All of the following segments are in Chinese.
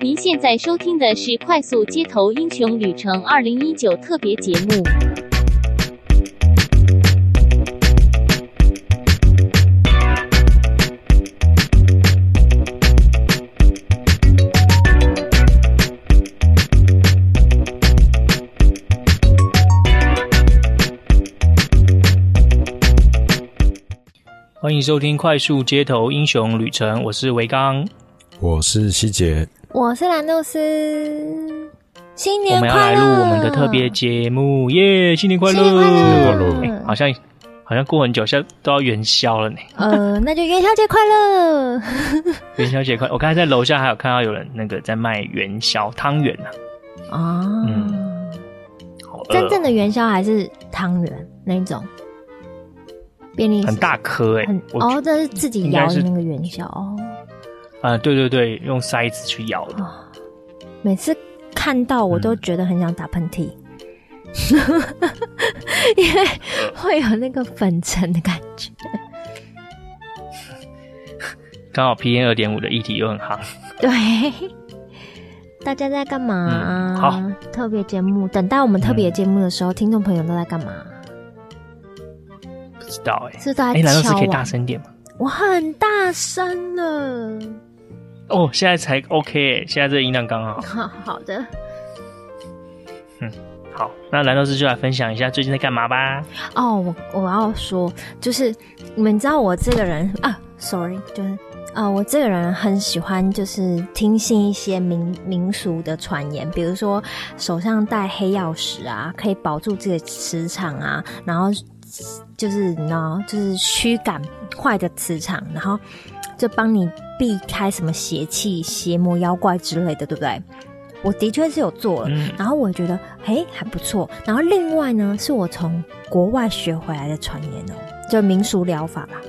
您现在收听的是《快速街头英雄旅程》二零一九特别节目。欢迎收听《快速街头英雄旅程》，我是维刚，我是希杰，我是兰露丝。新年快乐！我们要来录我们的特别节目，耶！新年快乐！新年快乐！欸、好像好像过很久，现在都要元宵了呢。呃，那就元宵节快乐！元宵节快乐！我刚才在楼下还有看到有人那个在卖元宵汤圆呢。啊，嗯，真正的元宵还是汤圆那种？便利很大颗哎、欸，哦，这是自己摇的那个元宵哦。啊，对对对，用筛子去咬的。每次看到我都觉得很想打喷嚏，嗯、因为会有那个粉尘的感觉。刚好 PM 二点五的议题又很夯。对，大家在干嘛、嗯？好，特别节目，等待我们特别节目的时候，嗯、听众朋友都在干嘛？不知道哎、欸，是在哎，难道是可以大声点吗？我很大声了。哦，现在才 OK 现在这个音量刚好。好 好的。嗯，好，那蓝老师就来分享一下最近在干嘛吧。哦，我我要说，就是你们知道我这个人啊，sorry，就是啊、呃，我这个人很喜欢就是听信一些民民俗的传言，比如说手上戴黑曜石啊，可以保住这个磁场啊，然后。就是你知道，就是驱赶坏的磁场，然后就帮你避开什么邪气、邪魔妖怪之类的，对不对？我的确是有做了，嗯、然后我觉得哎还不错。然后另外呢，是我从国外学回来的传言哦，就民俗疗法吧，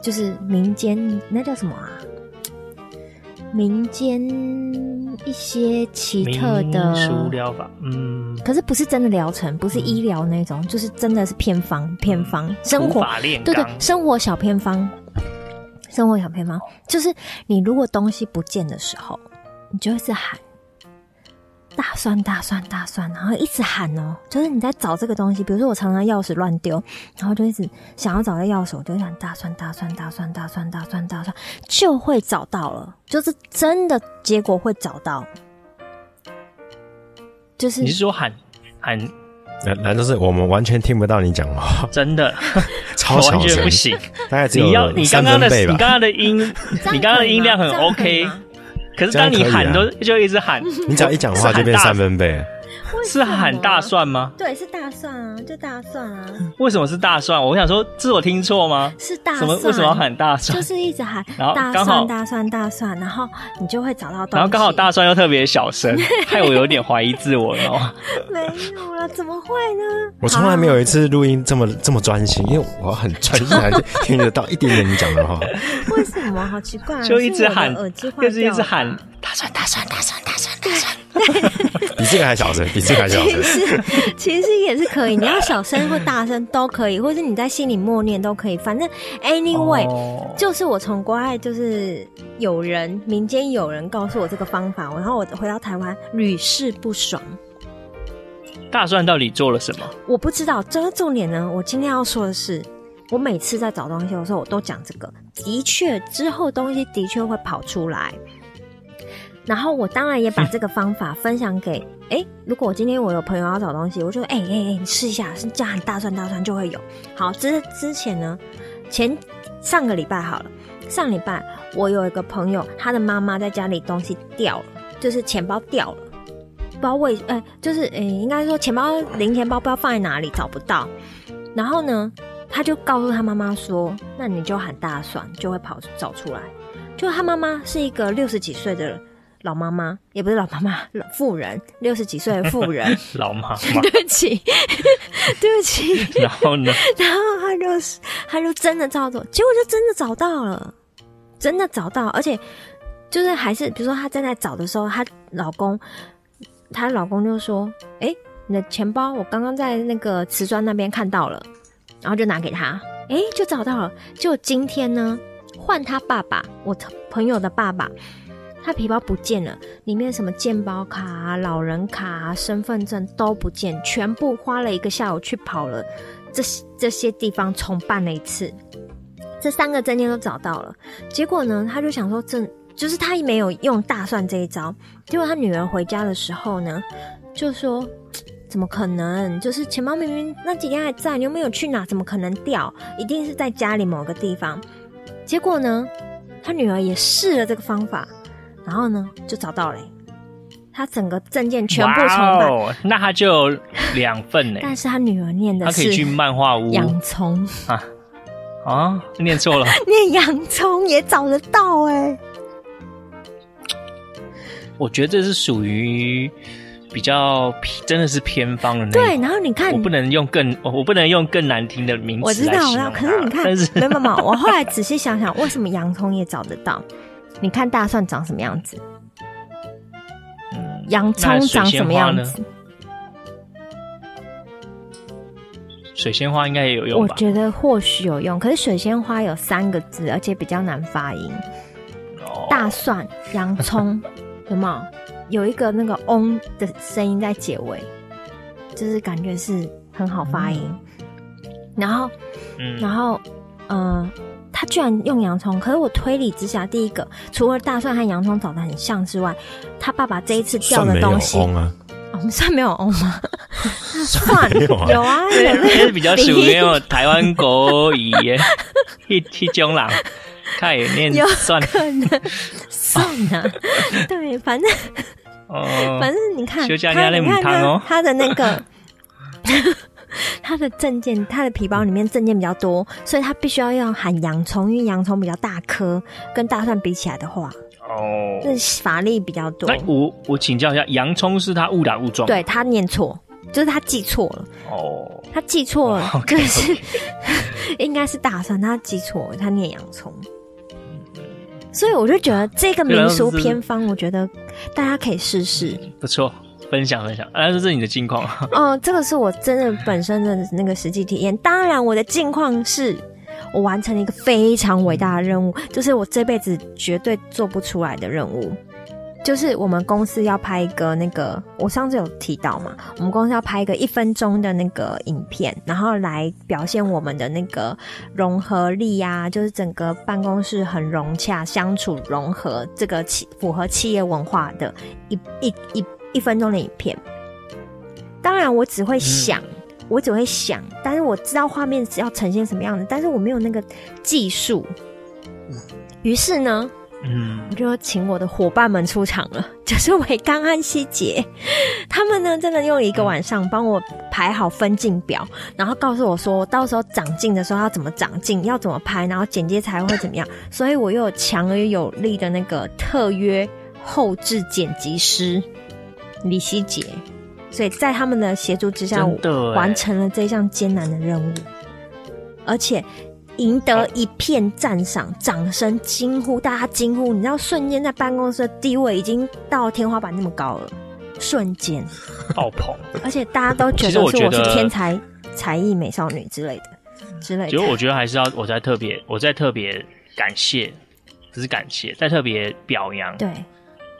就是民间那叫什么啊？民间一些奇特的民俗疗法，嗯，可是不是真的疗程，不是医疗那种，嗯，就是真的是偏方，偏方生活，对对，生活小偏方，生活小偏方，就是你如果东西不见的时候，你就一直喊。大蒜，大蒜，大蒜，然后一直喊哦，就是你在找这个东西。比如说，我常常钥匙乱丢，然后就一直想要找到钥匙，我就想大蒜，大蒜，大蒜，大蒜，大蒜，大蒜，就会找到了，就是真的结果会找到。就是你是说喊喊？难难道是我们完全听不到你讲话？真的 超小声，完全不行。大概只有你要你刚刚的你刚刚的音，你刚刚的音量很 OK。可是当你喊都就一直喊，你只要一讲话就变三分贝。是喊大蒜吗？对，是大蒜啊，就大蒜啊。为什么是大蒜？我想说，是我听错吗？是大蒜。什么？为什么要喊大蒜？就是一直喊，然后大蒜、大蒜、大蒜，然后你就会找到东西。然后刚好大蒜又特别小声，害我有点怀疑自我了。没有了，怎么会呢？我从来没有一次录音这么这么专心，因为我很专心，还是听得到一点点你讲的话。为什么？好奇怪，就一直喊，就是一直喊大蒜、大蒜、大蒜、大蒜、大蒜。比这个还小声，比这个还小声。其实其实也是可以，你要小声或大声都可以，或是你在心里默念都可以。反正 anyway，、oh. 就是我从国外就是有人民间有人告诉我这个方法，然后我回到台湾屡试不爽。大蒜到底做了什么？我不知道。这个重点呢，我今天要说的是，我每次在找东西的时候，我都讲这个。的确，之后东西的确会跑出来。然后我当然也把这个方法分享给哎、如果我今天我有朋友要找东西，我就哎哎哎，你试一下，是加很大蒜大蒜就会有。好，之之前呢，前上个礼拜好了，上礼拜我有一个朋友，他的妈妈在家里东西掉了，就是钱包掉了，不知道为哎、就是哎、应该说钱包零钱包不知道放在哪里找不到，然后呢，他就告诉他妈妈说，那你就喊大蒜就会跑找出来，就他妈妈是一个六十几岁的人。老妈妈也不是老妈妈，老妇人，六十几岁的妇人。老妈妈，对不起，对不起。然后呢？然后他就是，他就真的照做，结果就真的找到了，真的找到，而且就是还是，比如说她正在找的时候，她老公，她老公就说：“哎、欸，你的钱包我刚刚在那个瓷砖那边看到了，然后就拿给他，哎、欸，就找到了。就今天呢，换他爸爸，我朋友的爸爸。”他皮包不见了，里面什么健保卡啊、老人卡啊、身份证都不见，全部花了一个下午去跑了这这些地方重办了一次，这三个证件都找到了。结果呢，他就想说这，就是他没有用大蒜这一招。结果他女儿回家的时候呢，就说。怎么可能？就是钱包明明那几天还在，你又没有去哪？怎么可能掉？一定是在家里某个地方。结果呢，他女儿也试了这个方法，然后呢，就找到了。他整个证件全部重办，wow, 那他就有两份呢。但是他女儿念的是，他可以去漫画屋。洋葱啊啊，念错了，念洋葱也找得到哎。我觉得这是属于。比较真的是偏方的。对，然后你看，我不能用更我不能用更难听的名词。我知道，我知道。可是你看，没有没有，我后来仔细想想，为什么洋葱也找得到？你看大蒜长什么样子？嗯，洋葱长什么样子？水仙花应该也有用吧？我觉得或许有用，可是水仙花有三个字，而且比较难发音。哦，大蒜、洋葱，有没有？有一个那个“嗡”的声音在结尾，就是感觉是很好发音。嗯、然后，嗯，然后，呃，他居然用洋葱，可是我推理之下，第一个除了大蒜和洋葱长得很像之外，他爸爸这一次掉的东西，我们、算没有“哦”吗？算有啊，有啊，是比较属于那种台湾国语耶，一一种啦。看也念算可能。算啊，对，反正，反正你看，他你看他他的那个，他的证件，他的皮包里面证件比较多，所以他必须要用含洋葱，因为洋葱比较大颗，跟大蒜比起来的话，哦，这法力比较多。我我请教一下，洋葱是他误打误撞，对他念错，就是他记错了，哦，他记错了，可是 应该是大蒜，他记错了，他念洋葱。所以我就觉得这个民俗偏方，我觉得大家可以试试。不错，分享分享。来，这是你的近况。哦，这个是我真的本身的那个实际体验。当然，我的近况是我完成了一个非常伟大的任务，就是我这辈子绝对做不出来的任务。就是我们公司要拍一个那个，我上次有提到嘛，我们公司要拍一个一分钟的那个影片，然后来表现我们的那个融合力啊，就是整个办公室很融洽，相处融合，这个企符合企业文化的一一一一分钟的影片。当然，我只会想，嗯、我只会想，但是我知道画面只要呈现什么样的，但是我没有那个技术。于是呢。嗯，我就请我的伙伴们出场了，就是伟刚安希杰，他们呢真的用一个晚上帮我排好分镜表，然后告诉我说，到时候长镜的时候要怎么长镜，要怎么拍，然后剪接才会怎么样。所以我又有强而有力的那个特约后置剪辑师李希杰，所以在他们的协助之下，我完成了这项艰难的任务，而且。赢得一片赞赏、掌声、惊呼，大家惊呼，你知道，瞬间在办公室的地位已经到天花板那么高了，瞬间爆棚，而且大家都觉得是我是天才、才艺美少女之类的之类的。其实我觉得还是要我在特别，我在特别感谢，不是感谢，在特别表扬对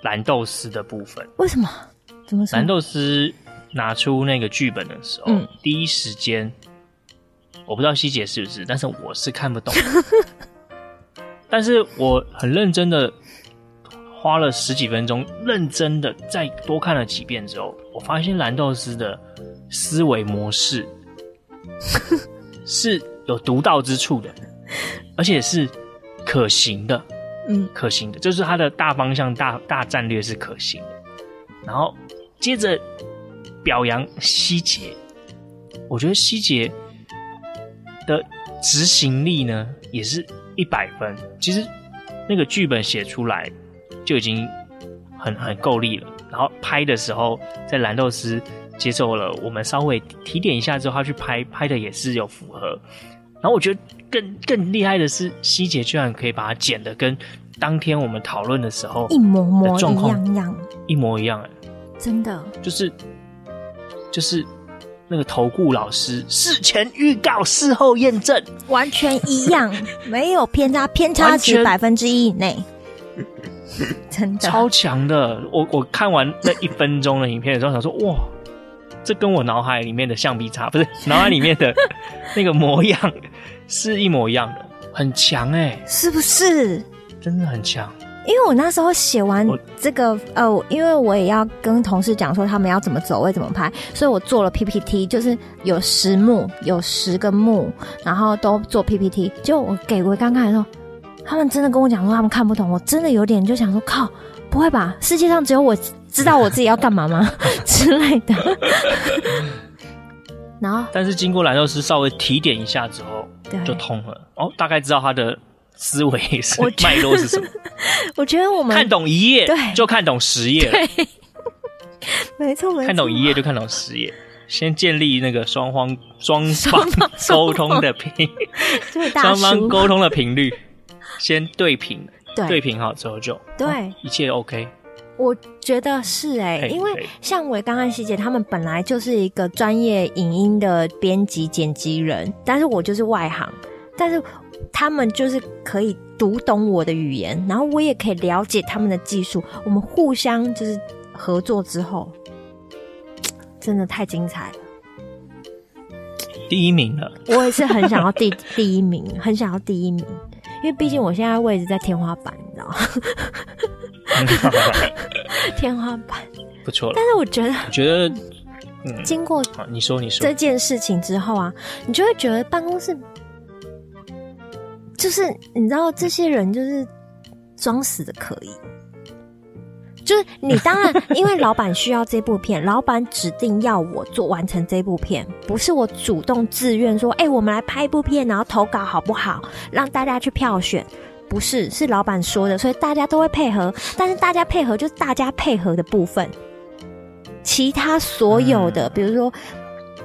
蓝豆丝的部分。为什么？怎么说？蓝豆丝拿出那个剧本的时候，嗯，第一时间。我不知道希姐是不是，但是我是看不懂。但是我很认真的花了十几分钟，认真的再多看了几遍之后，我发现蓝豆丝的思维模式 是有独到之处的，而且是可行的。嗯，可行的，就是它的大方向、大大战略是可行的。然后接着表扬希杰，我觉得希杰。的执行力呢，也是一百分。其实那个剧本写出来就已经很很够力了。然后拍的时候，在蓝豆丝接受了我们稍微提点一下之后，他去拍拍的也是有符合。然后我觉得更更厉害的是，希杰居然可以把它剪的跟当天我们讨论的时候一模模一样样，一模一样哎，真的就是就是。那个投顾老师事前预告，事后验证，完全一样，没有偏差，偏差值百分之一以内。真的超强的。我我看完那一分钟的影片的时候，想说哇，这跟我脑海里面的橡皮擦不是 脑海里面的那个模样是一模一样的，很强哎、欸，是不是？真的很强。因为我那时候写完这个，呃，因为我也要跟同事讲说他们要怎么走位、怎么拍，所以我做了 PPT，就是有十幕，有十个幕，然后都做 PPT。就我给我刚看的时候，他们真的跟我讲说他们看不懂，我真的有点就想说靠，不会吧？世界上只有我知道我自己要干嘛吗？之类的。然后，但是经过蓝肉师稍微提点一下之后，对，就通了。哦，大概知道他的。思维是脉络是什么？我觉得我们看懂一页，对，就看懂十页。对，没错没错。看懂一页就看懂十页。先建立那个双方双方沟通的频，双方沟通的频率，先对频，对平好之后就对，一切 OK。我觉得是哎、欸，因为像我刚刚希姐他们本来就是一个专业影音的编辑剪辑人，但是我就是外行，但是。他们就是可以读懂我的语言，然后我也可以了解他们的技术。我们互相就是合作之后，真的太精彩了。第一名了，我也是很想要第第一名，很想要第一名，因为毕竟我现在位置在天花板，你知道吗？天花板不错了，但是我觉得，我觉得，嗯，经过你说你说这件事情之后啊，你就会觉得办公室。就是你知道，这些人就是装死的可以，就是你当然因为老板需要这部片，老板指定要我做完成这部片，不是我主动自愿说，哎、欸，我们来拍一部片，然后投稿好不好？让大家去票选，不是，是老板说的，所以大家都会配合。但是大家配合就是大家配合的部分，其他所有的，比如说。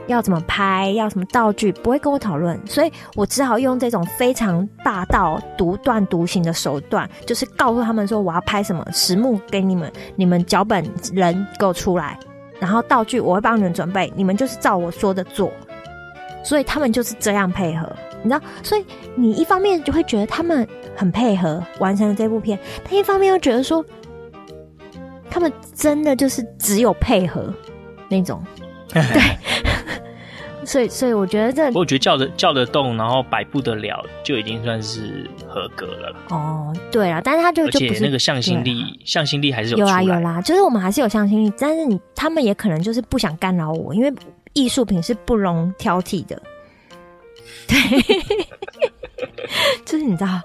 要怎么拍，要什么道具，不会跟我讨论，所以我只好用这种非常霸道、独断独行的手段，就是告诉他们说我要拍什么，实木给你们，你们脚本人给我出来，然后道具我会帮你们准备，你们就是照我说的做，所以他们就是这样配合，你知道，所以你一方面就会觉得他们很配合完成了这部片，但一方面又觉得说，他们真的就是只有配合那种，对。所以，所以我觉得这，我觉得叫得叫得动，然后摆布得了，就已经算是合格了。哦，对啊，但是他就就不是那个向心力，向心力还是有有啦有啦，就是我们还是有向心力，但是你他们也可能就是不想干扰我，因为艺术品是不容挑剔的。对，就是你知道，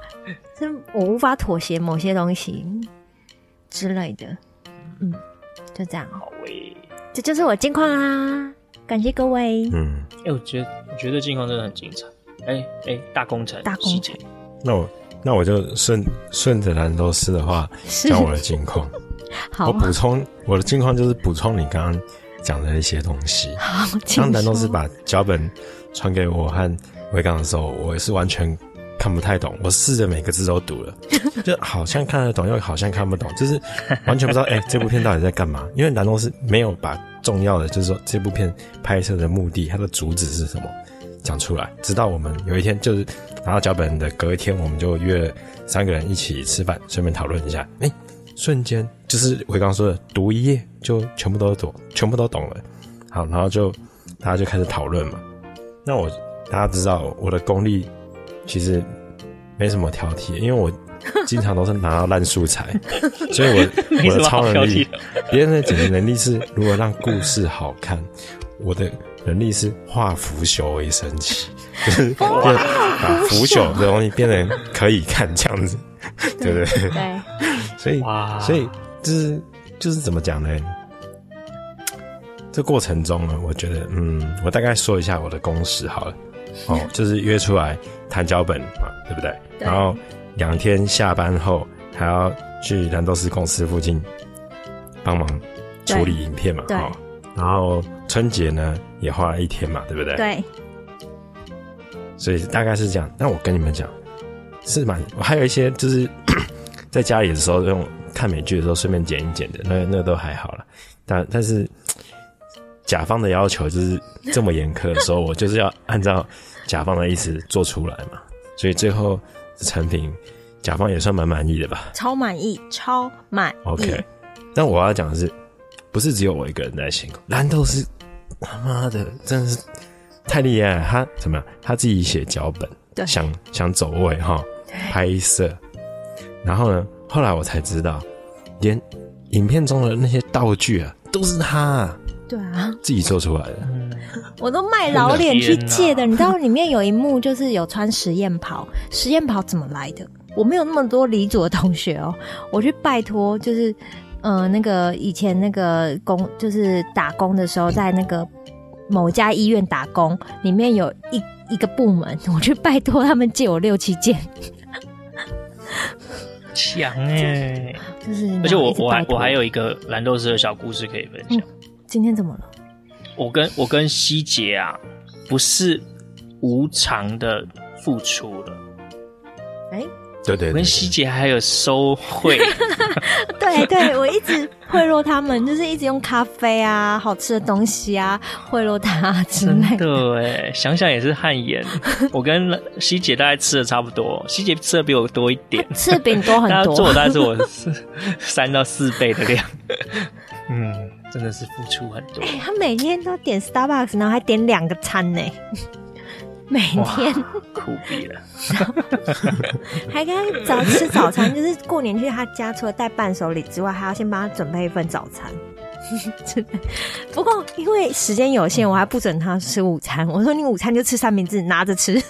就是我无法妥协某些东西之类的。嗯，就这样。好喂，这就是我近况啦。感谢各位。嗯，哎、欸，我觉得我觉得近况真的很精彩。哎、欸、哎、欸，大工程，大工程。那我那我就顺顺着兰州师的话讲我的近况。好，我补充我的近况就是补充你刚刚讲的一些东西。好，当蓝肉丝把脚本传给我和维刚的时候，我也是完全看不太懂。我试着每个字都读了，就好像看得懂，又好像看不懂，就是完全不知道 哎、欸，这部片到底在干嘛？因为南东是没有把。重要的就是说，这部片拍摄的目的，它的主旨是什么，讲出来。直到我们有一天就是拿到脚本的隔一天，我们就约三个人一起吃饭，顺便讨论一下。哎、欸，瞬间就是我刚刚说的，读一页就全部都懂，全部都懂了。好，然后就大家就开始讨论嘛。那我大家知道我的功力其实没什么挑剔，因为我。经常都是拿到烂素材，所以我我的超能力，别人的剪辑能力是如何让故事好看，我的能力是化腐朽为神奇，就是把腐朽的东西变成可以看这样子，对不对？对。所以，所以就是就是怎么讲呢？这过程中呢，我觉得，嗯，我大概说一下我的工时好了。哦，就是约出来谈脚本嘛，对不对？然后。两天下班后还要去兰豆斯公司附近帮忙处理影片嘛？对。然后春节呢也花了一天嘛，对不对？对。所以大概是这样。那我跟你们讲，是蛮我还有一些就是 在家里的时候用看美剧的时候顺便剪一剪的，那那都还好了。但但是甲方的要求就是这么严苛的时候，我就是要按照甲方的意思做出来嘛。所以最后。成品甲方也算蛮满意的吧？超满意，超满意。OK，但我要讲的是，不是只有我一个人在辛苦，蓝豆是他妈的真的是太厉害了。他怎么样？他自己写脚本，对，想想走位哈，拍摄，然后呢，后来我才知道，连影片中的那些道具啊，都是他。对啊，自己做出来的，我都卖老脸去借的。你知道里面有一幕就是有穿实验袍，实验袍怎么来的？我没有那么多离组的同学哦，我去拜托，就是呃那个以前那个工，就是打工的时候，在那个某家医院打工，里面有一一个部门，我去拜托他们借我六七件，强哎，就是而且我我还我还有一个蓝豆丝的小故事可以分享。嗯今天怎么了？我跟我跟希杰啊，不是无偿的付出了。哎、欸，对，对对，我跟希杰还有收贿。对对，我一直贿赂他们，就是一直用咖啡啊、好吃的东西啊贿赂他之类的。真的哎，想想也是汗颜。我跟希杰大概吃的差不多，希杰吃的比我多一点，吃的比你多很多。他做大概是我三到四倍的量。嗯。真的是付出很多。欸，他每天都点 Starbucks，然后还点两个餐呢，每天苦逼了。还跟他早吃早餐，就是过年去他家，除了带伴手礼之外，还要先帮他准备一份早餐。不过因为时间有限，我还不准他吃午餐。我说你午餐就吃三明治，拿着吃，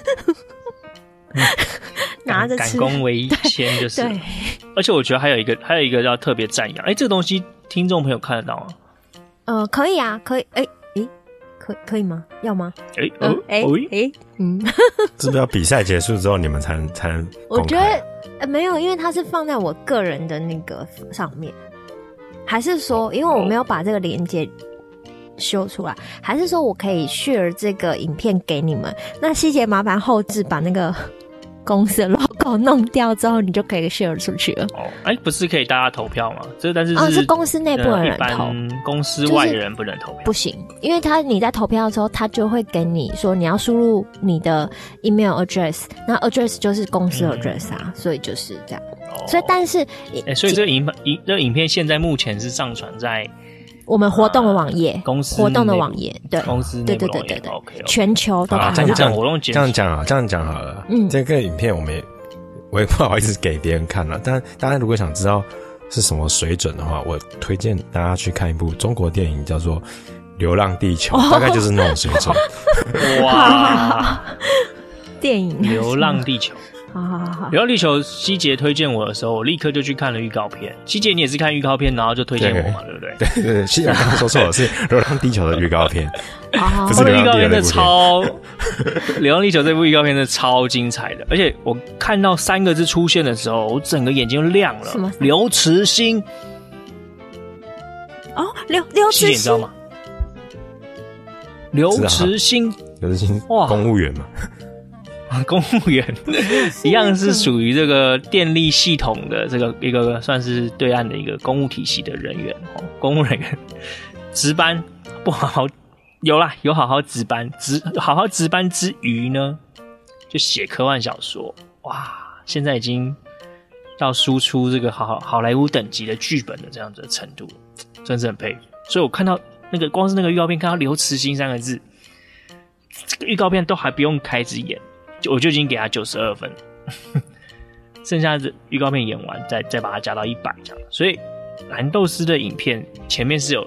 拿着吃。赶工为先就是。对。而且我觉得还有一个，还有一个要特别赞扬。哎，这个东西听众朋友看得到吗？呃，可以啊，可以，哎、欸，哎，可可以吗？要吗？哎、欸，哦，哎、呃，哎、欸，嗯，是不是要比赛结束之后你们才能才能？我觉得呃没有，因为它是放在我个人的那个上面，还是说，因为我没有把这个连接修出来，还是说我可以 share 这个影片给你们？那希杰麻烦后置把那个。公司的 logo 弄掉之后，你就可以 share 出去了。哦，哎、欸，不是可以大家投票吗？这但是是，哦、是公司内部的人投，公司外的人不能投票。就是、不行，因为他你在投票的时候，他就会给你说你要输入你的 email address，那 address 就是公司的 address 啊，嗯、所以就是这样。哦、所以但是，哎、欸，所以这个影影这个影片现在目前是上传在。我们活动的网页、啊，公司活动的网页，对，公司对对对对对，OK，全球都看这样这样活动这样讲啊，这样讲好了。嗯，这个影片我们也我也不好意思给别人看了，但大家如果想知道是什么水准的话，我推荐大家去看一部中国电影，叫做《流浪地球》，大概就是那种水准。哇，电影《流浪地球》。好好好好，流浪地球，希杰推荐我的时候，我立刻就去看了预告片。希杰，你也是看预告片，然后就推荐我嘛，对不对？对对对，希杰刚刚说错了，是流浪地球的预告片，不是预告片的超。流浪地球这部预告片是超精彩的，而且我看到三个字出现的时候，我整个眼睛就亮了。什么？刘慈欣。哦，刘刘慈欣，你知道吗？刘慈欣，刘慈欣，哇，公务员嘛。公务员 一样是属于这个电力系统的这个一个算是对岸的一个公务体系的人员哦，公务人员值班不好好有啦，有好好值班值好好值班之余呢，就写科幻小说哇，现在已经到输出这个好好莱坞等级的剧本的这样子的程度，真是很佩服。所以我看到那个光是那个预告片，看到刘慈欣三个字，这个预告片都还不用开始演。我就已经给他九十二分，剩下的预告片演完，再再把它加到一百这样。所以蓝豆丝的影片前面是有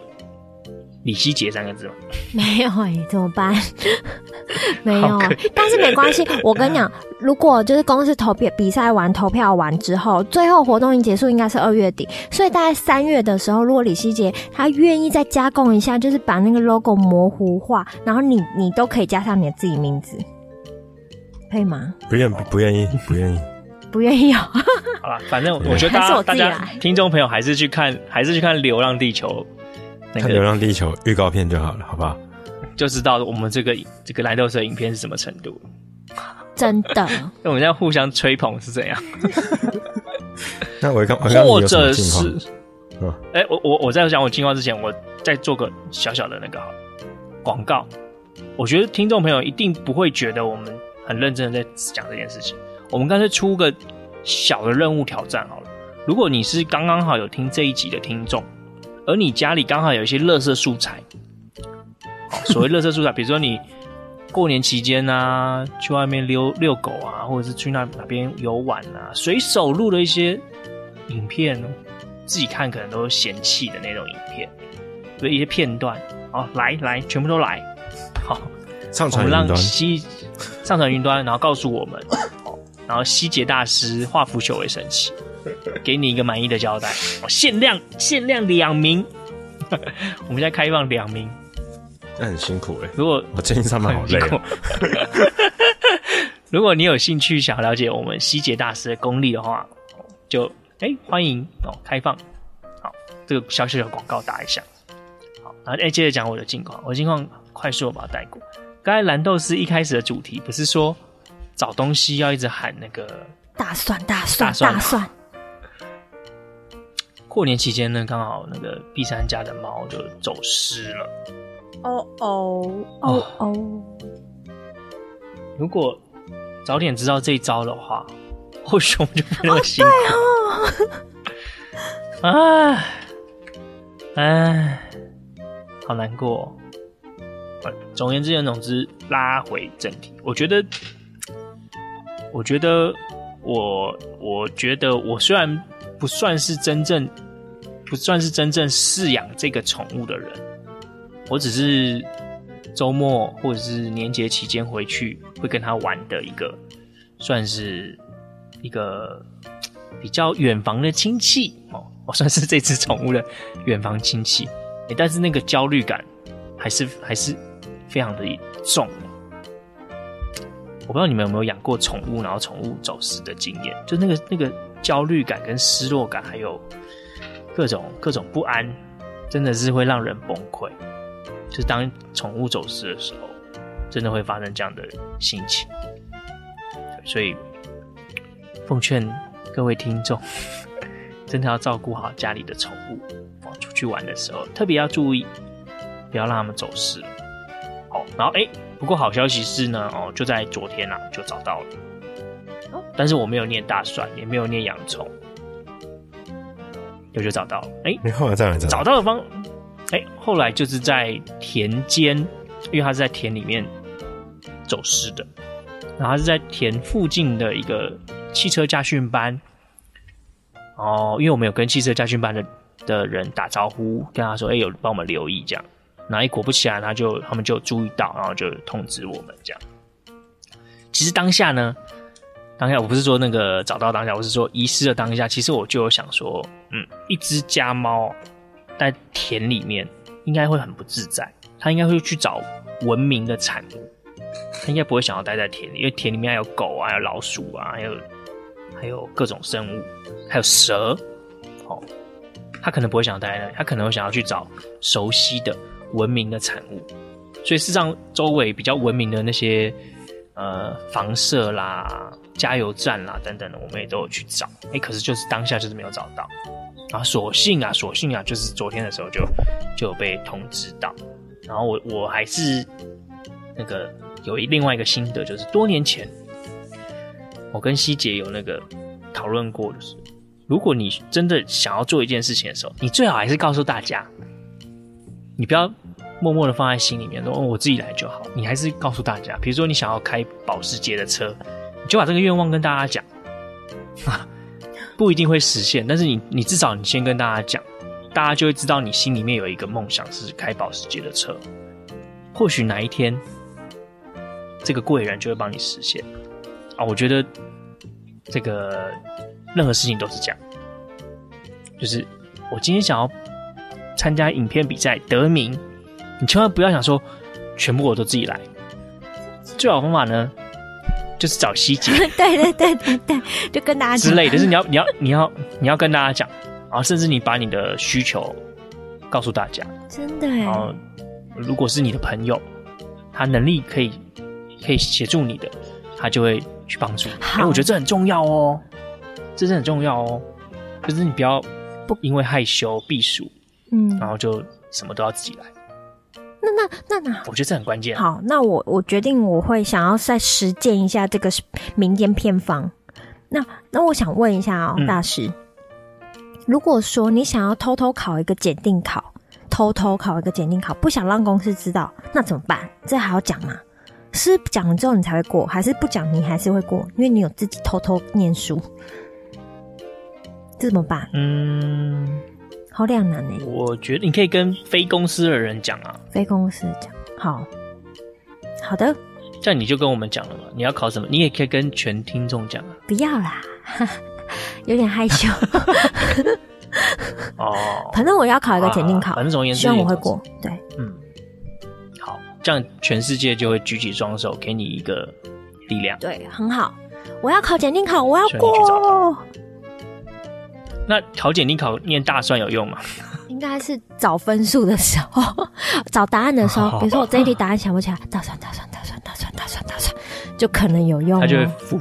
李希杰三个字吗？没有哎、欸，怎么办？没有，但是没关系。我跟你讲，如果就是公司投票比赛完投票完之后，最后活动一结束应该是二月底，所以大概三月的时候，如果李希杰他愿意再加工一下，就是把那个 logo 模糊化，然后你你都可以加上你的自己名字。可以吗？不愿不愿意，不愿意，不愿意哦。好了，反正我觉得大家大家听众朋友还是去看，还是去看《流浪地球》那个，看《流浪地球》预告片就好了，好不好？就知道我们这个这个蓝豆色影片是什么程度。真的，那 我们现在互相吹捧是怎样？那我刚或者是，哎、欸，我我我在讲我近况之前，我再做个小小的那个广告。我觉得听众朋友一定不会觉得我们。很认真的在讲这件事情，我们干脆出个小的任务挑战好了。如果你是刚刚好有听这一集的听众，而你家里刚好有一些垃圾素材，所谓垃圾素材，比如说你过年期间啊，去外面溜遛狗啊，或者是去那哪边游玩啊，随手录的一些影片，自己看可能都嫌弃的那种影片，所以一些片段，哦，来来，全部都来，好，我们让西上传云端，然后告诉我们，然后希杰大师化腐朽为神奇。给你一个满意的交代，限量限量两名，我们现在开放两名，那很辛苦哎、欸。如果我最近上班好累、啊，如果你有兴趣想了解我们希杰大师的功力的话，就哎、欸、欢迎哦开放，好这个小小的广告打一下，好，然后哎接着讲我的近况，我的近况快速的把它带过。刚才蓝豆丝一开始的主题不是说找东西要一直喊那个大蒜大蒜大蒜。大蒜过年期间呢，刚好那个碧山家的猫就走失了。哦哦哦哦！如果早点知道这一招的话，或许我们就不那么辛苦。哦、啊，哎，好难过。总而言之，总之，拉回正题，我觉得，我觉得，我我觉得，我虽然。不算是真正，不算是真正饲养这个宠物的人，我只是周末或者是年节期间回去会跟他玩的一个，算是一个比较远房的亲戚哦，我算是这只宠物的远房亲戚，但是那个焦虑感还是还是非常的重。我不知道你们有没有养过宠物，然后宠物走失的经验，就那个那个。焦虑感跟失落感，还有各种各种不安，真的是会让人崩溃。就当宠物走失的时候，真的会发生这样的心情。所以，奉劝各位听众，真的要照顾好家里的宠物。出去玩的时候，特别要注意，不要让他们走失。好，然后哎，不过好消息是呢，哦，就在昨天啊，就找到了。但是我没有念大蒜，也没有念洋葱，我就找到了。哎、欸，你后来在哪找？找到的方，哎、欸，后来就是在田间，因为他是在田里面走失的，然后他是在田附近的一个汽车驾训班。哦，因为我们有跟汽车驾训班的的人打招呼，跟他说，哎、欸，有帮我们留意这样。然后一果不其然，他就他们就注意到，然后就通知我们这样。其实当下呢。当下我不是说那个找到当下，我是说遗失的当下。其实我就想说，嗯，一只家猫在田里面应该会很不自在，它应该会去找文明的产物，它应该不会想要待在田里，因为田里面还有狗啊，还有老鼠啊，还有还有各种生物，还有蛇，哦，它可能不会想待在那里，它可能会想要去找熟悉的文明的产物。所以事实上，周围比较文明的那些呃房舍啦。加油站啦，等等的，我们也都有去找，哎、可是就是当下就是没有找到，然后所幸啊，所幸啊，就是昨天的时候就就有被通知到，然后我我还是那个有一另外一个心得，就是多年前我跟希姐有那个讨论过的是，如果你真的想要做一件事情的时候，你最好还是告诉大家，你不要默默的放在心里面，说哦我自己来就好，你还是告诉大家，比如说你想要开保时捷的车。你就把这个愿望跟大家讲，啊，不一定会实现，但是你你至少你先跟大家讲，大家就会知道你心里面有一个梦想是开保时捷的车，或许哪一天这个贵人就会帮你实现啊！我觉得这个任何事情都是这样，就是我今天想要参加影片比赛得名，你千万不要想说全部我都自己来，最好的方法呢？就是找希姐，对对对对对，就跟大家之类的，就是你要你要你要你要跟大家讲，然后甚至你把你的需求告诉大家，真的。然后如果是你的朋友，他能力可以可以协助你的，他就会去帮助你。哎，我觉得这很重要哦，这是很重要哦，就是你不要不因为害羞避暑，嗯，然后就什么都要自己来。那那那那，我觉得这很关键。好，那我我决定我会想要再实践一下这个民间偏方。那那我想问一下哦，嗯、大师，如果说你想要偷偷考一个检定考，偷偷考一个检定考，不想让公司知道，那怎么办？这还要讲吗？是讲了之后你才会过，还是不讲你还是会过？因为你有自己偷偷念书，这怎么办？嗯，好两难呢。我觉得你可以跟非公司的人讲啊，非公司讲，好好的。这样你就跟我们讲了嘛？你要考什么？你也可以跟全听众讲啊。不要啦，有点害羞。哦，反正我要考一个检定考，反正总而言之，希望我会过。对，嗯，好，这样全世界就会举起双手给你一个力量。对，很好。我要考检定考，我要过。那考检定考念大算有用吗？应该是找分数的时候，找答案的时候，比如说我这一题答案想不起来，大算大算大算大算大算大算，就可能有用。它就会浮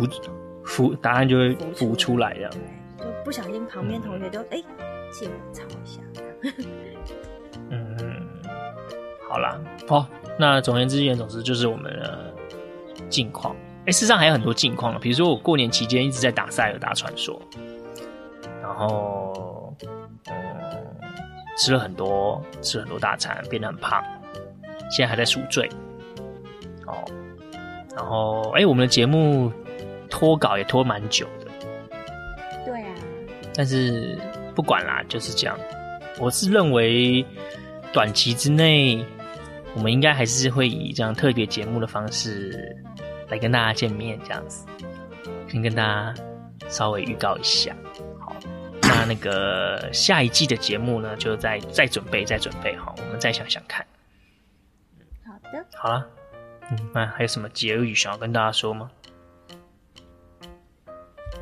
浮答案就会浮出来，这样。就不小心旁边同学就哎，借我抄一下。嗯，好啦，好，那总而言之，言总之就是我们的近况。哎，事实上还有很多近况，比如说我过年期间一直在打塞尔达传说，然后嗯。吃了很多，吃了很多大餐，变得很胖，现在还在赎罪。哦，然后哎，我们的节目拖稿也拖蛮久的。对啊。但是不管啦，就是这样。我是认为短期之内，我们应该还是会以这样特别节目的方式来跟大家见面，这样子，先跟大家稍微预告一下。那那个下一季的节目呢，就再再准备，再准备好，我们再想想看。好的，好了，嗯，那还有什么结语想要跟大家说吗？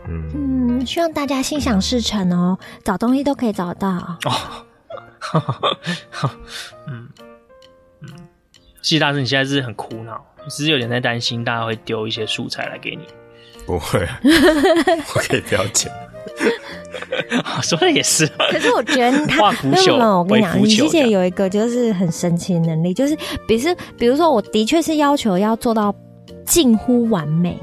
嗯嗯，希望大家心想事成哦，找东西都可以找到哦。嗯 嗯，谢谢大师，你现在是很苦恼，只是有点在担心大家会丢一些素材来给你。不会啊，我可以不要剪。说的也是，可是我觉得他为什么？我跟你讲，你之前有一个就是很神奇的能力，就是比如比如说，我的确是要求要做到近乎完美，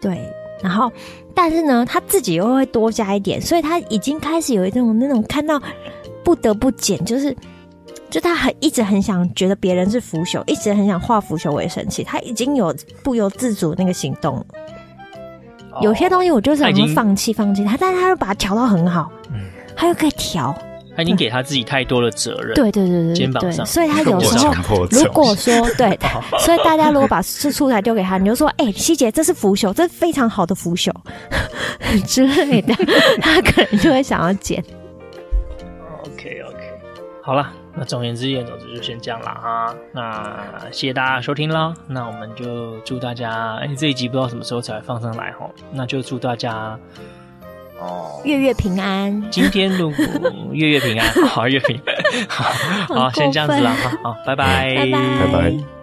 对，然后但是呢，他自己又会多加一点，所以他已经开始有一种那种看到不得不减，就是就他很一直很想觉得别人是腐朽，一直很想化腐朽为神奇，他已经有不由自主那个行动。有些东西我就是想放弃放弃他，但是他又把它调到很好，嗯，他又可以调，他已经给他自己太多的责任，对对对对，肩膀上，所以他有时候如果说对，所以大家如果把素素材丢给他，你就说，哎，希姐，这是腐朽，这是非常好的腐朽 之类的，他可能就会想要剪。OK OK，好了。那总而言之，言总之就先这样了哈。那谢谢大家收听啦。那我们就祝大家，哎、欸，这一集不知道什么时候才会放上来哈。那就祝大家哦，月月平安。今天如果 月月平安，好月平安，好，好，先这样子了哈。好，拜拜，拜拜。拜拜。